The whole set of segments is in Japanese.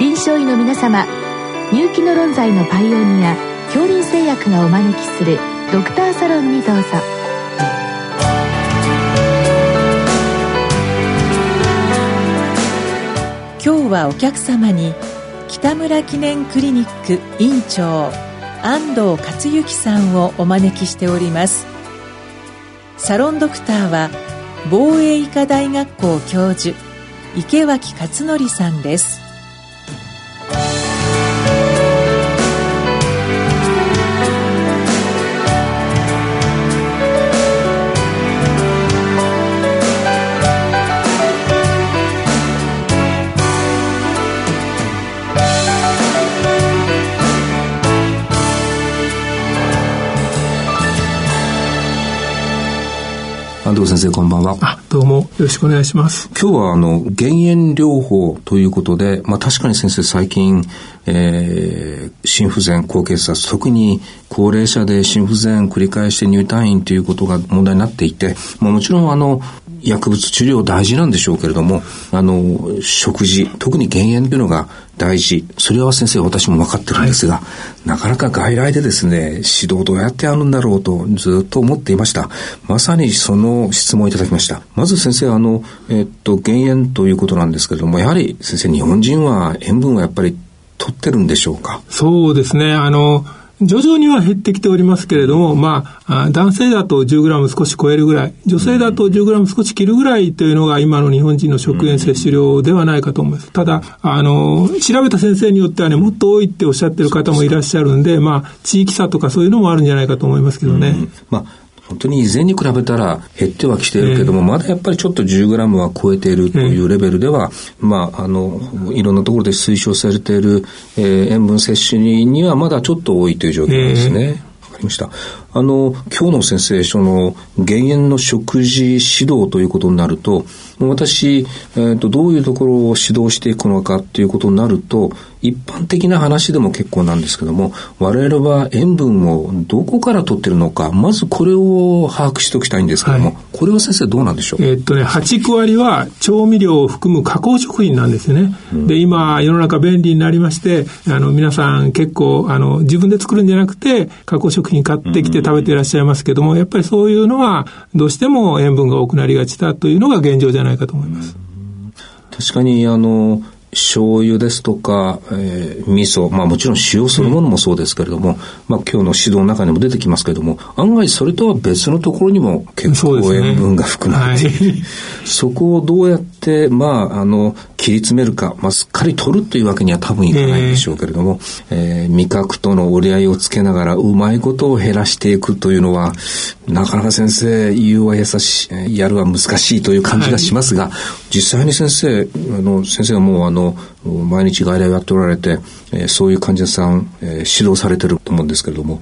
臨床医の皆様入気の論剤のパイオニア恐林製薬がお招きするドクターサロンにどうぞ。今日はお客様に北村記念クリニック院長安藤克之さんをお招きしております。サロンドクターは防衛医科大学校教授池脇勝則さんです。安藤先生こんばんは。あ、どうもよろしくお願いします。今日はあの、減塩療法ということで、まあ確かに先生最近、えー、心不全、高血圧、特に高齢者で心不全繰り返して入退院ということが問題になっていて、まあもちろんあの、薬物治療大事なんでしょうけれども、あの、食事、特に減塩というのが大事。それは先生、私も分かってるんですが、はい、なかなか外来でですね、指導どうやってやるんだろうとずっと思っていました。まさにその質問をいただきました。まず先生、あの、えっと、減塩ということなんですけれども、やはり先生、日本人は塩分はやっぱり取ってるんでしょうか？そうですね。あの、徐々には減ってきておりますけれども、まあ、男性だと10グラム少し超えるぐらい、女性だと10グラム少し切るぐらいというのが今の日本人の食塩摂取量ではないかと思います。ただ、あの、調べた先生によってはね、もっと多いっておっしゃってる方もいらっしゃるんで、まあ、地域差とかそういうのもあるんじゃないかと思いますけどね。うん、まあ本当に以前に比べたら減ってはきているけども、えー、まだやっぱりちょっと 10g は超えているというレベルでは、えー、まあ、あの、いろんなところで推奨されている、えー、塩分摂取にはまだちょっと多いという状況ですね。わ、かりました。あの、今日の先生、その、減塩の食事指導ということになると、私、えーと、どういうところを指導していくのかっていうことになると一般的な話でも結構なんですけども我々は塩分をどこから取ってるのかまずこれを把握しておきたいんですけども、はい、これは先生どうなんでしょう？えー、っとね8、9割は調味料を含む加工食品なんですよね、うん、で今世の中便利になりましてあの皆さん結構あの自分で作るんじゃなくて加工食品買ってきて食べていらっしゃいますけども、やっぱりそういうのはどうしても塩分が多くなりがちだというのが現状じゃないかと思います。確かにあの醤油ですとか、えー、味噌、まあもちろん塩そのものもそうですけれども、うん、まあ今日の指導の中にも出てきますけれども、案外それとは別のところにも結構塩分が含まれている。そ、ねはい、そこをどうやって、まああの、切り詰めるか、まあすっかり取るというわけには多分いかないんでしょうけれども、えー、味覚との折り合いをつけながらうまいことを減らしていくというのは、なかなか先生、言うは優しい、やるは難しいという感じがしますが、はい、実際に先生、あの、先生はもうあの、の毎日外来をやっておられて、えー、そういう患者さん、えー、指導されてると思うんですけれども、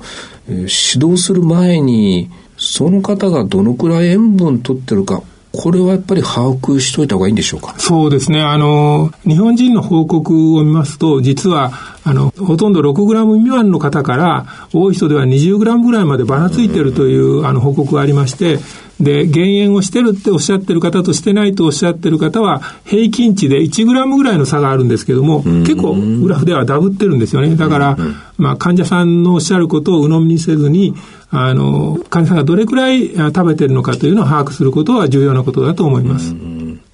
えー、指導する前にその方がどのくらい塩分取ってるかこれはやっぱり把握しといた方がいいんでしょうか？そうですね。あの、日本人の報告を見ますと、実は、あの、ほとんど6グラム未満の方から、多い人では20グラムぐらいまでばらついているという、あの、報告がありまして、で、減塩をしてるっておっしゃってる方としてないとおっしゃってる方は、平均値で1グラムぐらいの差があるんですけども、結構グラフではダブってるんですよね。だから、まあ、患者さんのおっしゃることを鵜呑みにせずに、あの、患者さんがどれくらい食べてるのかというのを把握することは重要なことだと思います。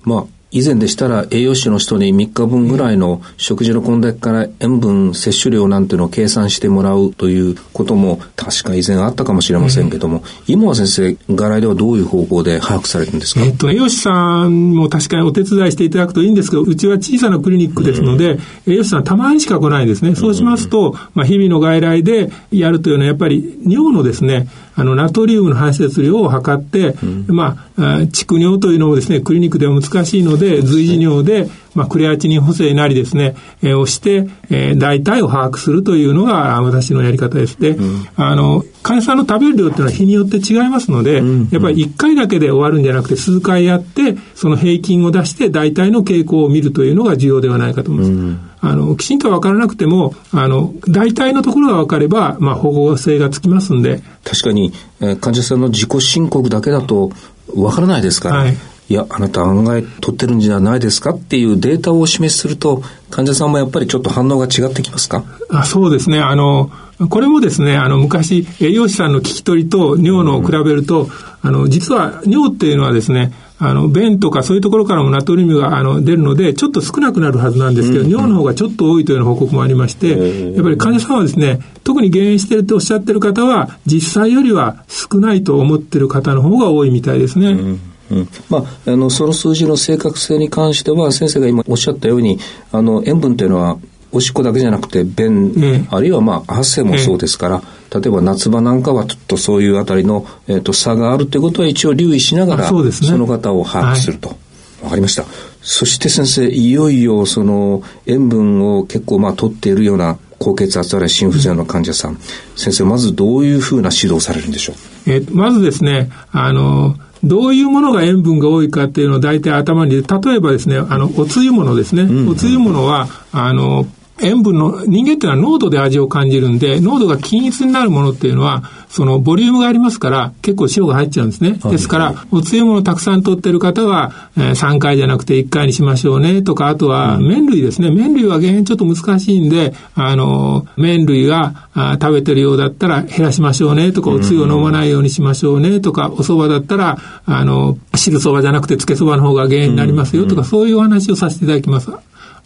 まあ以前でしたら栄養士の人に3日分ぐらいの食事の献立から塩分摂取量なんていうのを計算してもらうということも確か以前あったかもしれませんけども、今は先生、外来ではどういう方法で把握されるんですか、えっと、栄養士さんも確かにお手伝いしていただくといいんですけど、うちは小さなクリニックですので、栄養士さんたまにしか来ないんですね。そうしますと、まあ、日々の外来でやるというのはやっぱり尿のですね、あの、ナトリウムの排泄量を測って、うん、まあ、蓄尿というのもですね、クリニックでは難しいので、随時尿で、まあ、クレアチニン補正なりですね、えー、をして、えー、大体を把握するというのが私のやり方です。で、うん、あの、患者さんの食べる量っていうのは日によって違いますので、うん、やっぱり1回だけで終わるんじゃなくて数回やって、その平均を出して大体の傾向を見るというのが重要ではないかと思います。うんあの、きちんと分からなくても、あの、大体のところが分かれば、まあ、保護性がつきますんで。確かに、えー、患者さんの自己申告だけだと、わからないですから、はい、いや、あなた案外取ってるんじゃないですかっていうデータをお示しすると、患者さんもやっぱりちょっと反応が違ってきますか？あそうですね。あの、これもですね、あの、昔、栄養士さんの聞き取りと尿のを比べると、うん、あの、実は尿っていうのはですね、あの、便とかそういうところからもナトリウムがあの出るので、ちょっと少なくなるはずなんですけど、うん、尿の方がちょっと多いというような報告もありまして、やっぱり患者さんはですね、特に減塩してるとおっしゃってる方は、実際よりは少ないと思ってる方の方が多いみたいですね。うん。うん、まあ、あの、その数字の正確性に関しては、先生が今おっしゃったように、あの、塩分というのは、おしっこだけじゃなくて、便、うん、あるいはまあ、汗もそうですから、例えば夏場なんかはちょっとそういうあたりの、えーと、差があるということは一応留意しながら、そ、ね,、の方を把握すると。わ、はい、かりました。そして先生、いよいよその塩分を結構まあ取っているような高血圧あるいは心不全の患者さん、先生、まずどういうふうな指導されるんでしょう？えまずですね、あの、どういうものが塩分が多いかっていうのを大体頭に例えばですね、あの、おつゆものですね。うんうん、おつゆものは、あの、塩分の、人間っていうのは濃度で味を感じるんで、濃度が均一になるものっていうのは、そのボリュームがありますから、結構塩が入っちゃうんですね。ですから、おつゆものたくさん取ってる方は、えー、3回じゃなくて1回にしましょうね、とか、あとは、麺類ですね。麺類は減塩ちょっと難しいんで、あの、麺類があ食べてるようだったら減らしましょうね、とか、おつゆを飲まないようにしましょうね、とか、お蕎麦だったら、あの、汁蕎麦じゃなくてつけ蕎麦の方が減塩になりますよ、とか、そういうお話をさせていただきます。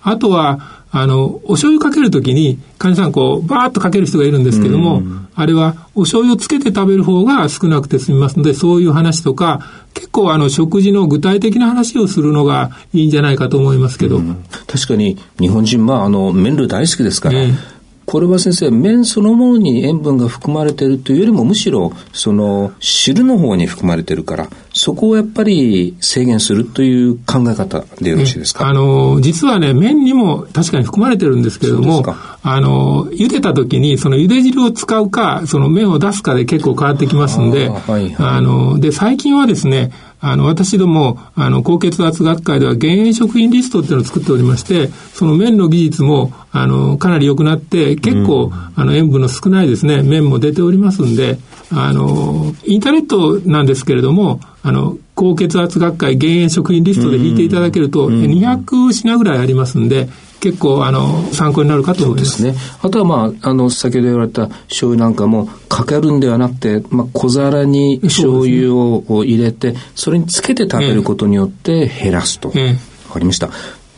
あとは、あの、お醤油かけるときに、患者さんこう、バーッとかける人がいるんですけども、あれはお醤油をつけて食べる方が少なくて済みますので、そういう話とか、結構あの、食事の具体的な話をするのがいいんじゃないかと思いますけど。確かに、日本人、まあ、あの、麺類大好きですから、えーこれは先生、麺そのものに塩分が含まれているというよりも、むしろ、その、汁の方に含まれているから、そこをやっぱり制限するという考え方でよろしいですか、あの、実はね、麺にも確かに含まれてるんですけれども、あの、茹でた時に、その茹で汁を使うか、その麺を出すかで結構変わってきますんで、あはいはい、あの、で、最近はですね、あの、私ども、あの、高血圧学会では減塩食品リストっていうのを作っておりまして、その麺の技術も、あの、かなり良くなって、結構、うん、あの、塩分の少ないですね、麺も出ておりますんで、あの、インターネットなんですけれども、あの、高血圧学会減塩食品リストで引いていただけると、うん、200品ぐらいありますんで、結構、あの、参考になるかと思います。そうですね。あとは、まあ、あの、先ほど言われた醤油なんかも、かけるんではなくて、まあ、小皿に醤油を入れて、それにつけて食べることによって減らすと。わ、ええ、かりました。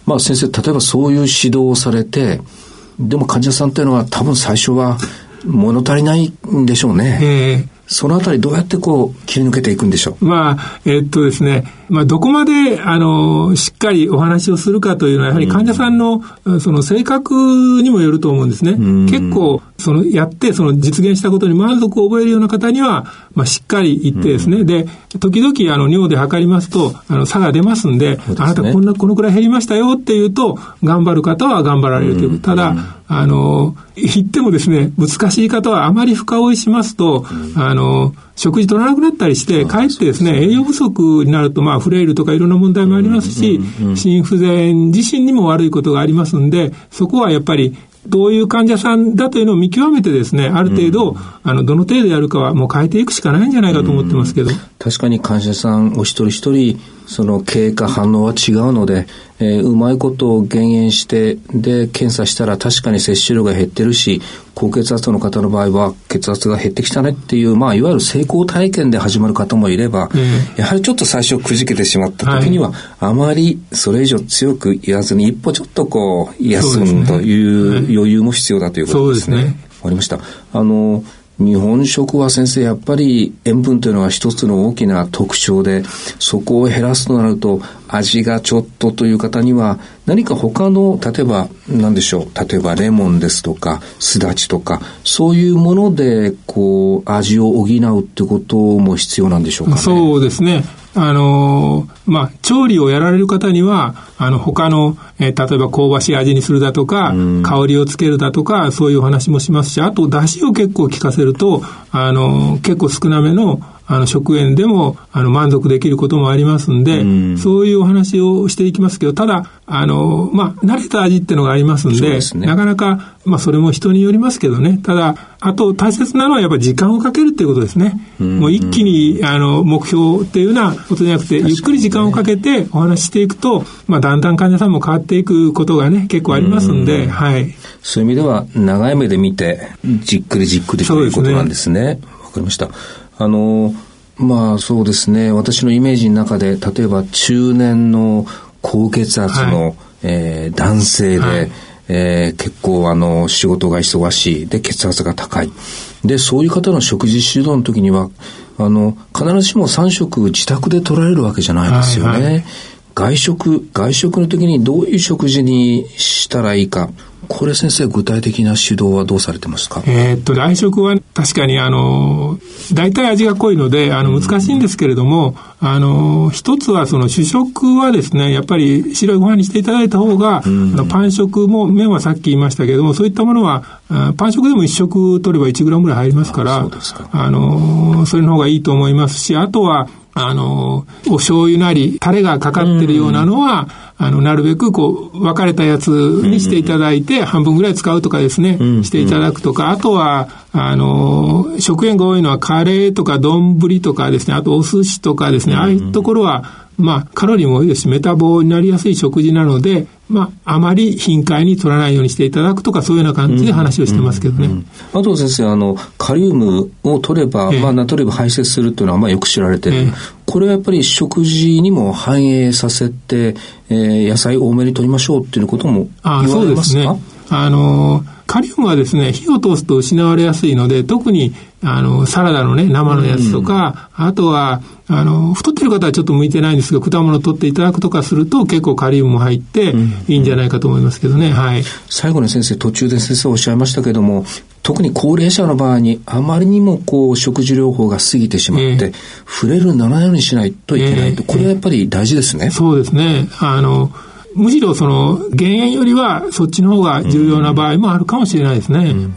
まあ、先生、例えばそういう指導をされて、でも患者さんというのは多分最初は物足りないんでしょうね。ええそのあたりどうやってこう切り抜けていくんでしょう？まあ、えっとですね、まあ、どこまで、あの、しっかりお話をするかというのは、やはり患者さんの、その性格にもよると思うんですね。結構、その、やって、その実現したことに満足を覚えるような方には、まあ、しっかり言ってですね、で、時々、あの、尿で測りますと、あの、差が出ますんで、でね、あなたこんな、このくらい減りましたよっていうと、頑張る方は頑張られるという。ただ、あの、言ってもですね、難しい方はあまり深追いしますと、あの、食事取らなくなったりして、かえってですね、栄養不足になると、まあ、フレイルとかいろんな問題もありますし、心不全自身にも悪いことがありますんで、そこはやっぱりどういう患者さんだというのを見極めてですね、ある程度、うん、あの、どの程度やるかはもう変えていくしかないんじゃないかと思ってますけど。うん、確かに患者さんお一人一人、その経過反応は違うので、えー、うまいことを減塩して、で、検査したら確かに摂取量が減ってるし、高血圧の方の場合は血圧が減ってきたねっていう、まあ、いわゆる成功体験で始まる方もいれば、やはりちょっと最初くじけてしまった時には、はい、あまりそれ以上強く言わずに、一歩ちょっとこう、休むという余裕も必要だということですね。わ、ね、かりました。あの、日本食は先生やっぱり塩分というのは一つの大きな特徴でそこを減らすとなると味がちょっとという方には何か他の例えば何でしょう例えばレモンですとかすだちとかそういうものでこう味を補うってことも必要なんでしょうか、ね、そうですねあのまあ、調理をやられる方には、あの、他の、えー、例えば香ばしい味にするだとか、香りをつけるだとか、そういうお話もしますし、あと、出汁を結構効かせると、あの、結構少なめの、あの、食塩でも、あの、満足できることもありますんで、うん、そういうお話をしていきますけど、ただ、あの、まあ、慣れた味っていうのがありますんで、でね、なかなか、まあ、それも人によりますけどね。ただ、あと大切なのはやっぱり時間をかけるっていうことですね。うん、もう一気に、あの、目標っていうようなことじゃなくて、ゆっくり時間をかけてお話ししていくと、まあ、だんだん患者さんも変わっていくことがね、結構ありますんで、はい。そういう意味では、長い目で見て、じっくりじっくりということなんですね。わ、ね、かりました。あの、まあそうですね、私のイメージの中で、例えば中年の高血圧の、はい、えー、男性で、はい、えー、結構あの仕事が忙しい、で血圧が高い。で、そういう方の食事指導の時には、あの、必ずしも3食自宅で取られるわけじゃないですよね。はいはい、外食、外食の時にどういう食事にしたらいいか。これ先生、具体的な指導はどうされてますか？えっと、外食は確かにあの、大体味が濃いので、あの、難しいんですけれども、うん、あの、一つはその主食はですね、やっぱり白いご飯にしていただいた方が、うん、あのパン食も、麺はさっき言いましたけれども、そういったものは、パン食でも一食取れば1グラムぐらい入りますから、あの、それの方がいいと思いますし、あとは、あの、お醤油なり、タレがかかってるようなのは、あの、なるべく、こう、分かれたやつにしていただいて、半分ぐらい使うとかですね、していただくとか、あとは、あの、食塩が多いのはカレーとか丼とかですね、あとお寿司とかですね、ああいうところは、まあ、カロリーも多いですし、メタボになりやすい食事なので、まあ、あまり頻回に取らないようにしていただくとか、そういうような感じで話をしてますけどね。うんうんうん、あと先生、あの、カリウムを取れば、えー、まあ、ナトリウム排泄するというのは、まあ、よく知られてる。えー、これはやっぱり食事にも反映させて、えー、野菜多めに取りましょうっていうことも言われますか？あそうですね。あの、カリウムはですね、火を通すと失われやすいので、特に、あの、サラダのね、生のやつとか、うん、あとは、あの、太ってる方はちょっと向いてないんですが、果物を取っていただくとかすると、結構カリウムも入って、いいんじゃないかと思いますけどね、はい。最後に先生、途中で先生おっしゃいましたけども、特に高齢者の場合に、あまりにもこう、食事療法が過ぎてしまって、えー、触れるならないようにしないといけないと、えー、これはやっぱり大事ですね。そうですね。あの、むしろその減塩よりはそっちの方が重要な場合もあるかもしれないですね。うんうん、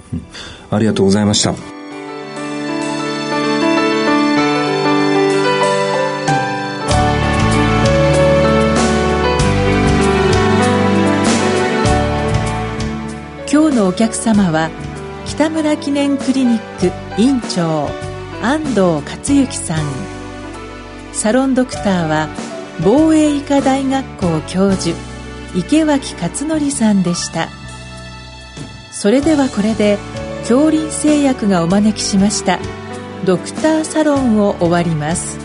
ありがとうございました。今日のお客様は北村記念クリニック院長安藤克之さんサロンドクターは防衛医科大学校教授池脇勝則さんでした。それではこれで恐林製薬がお招きしました。ドクターサロンを終わります。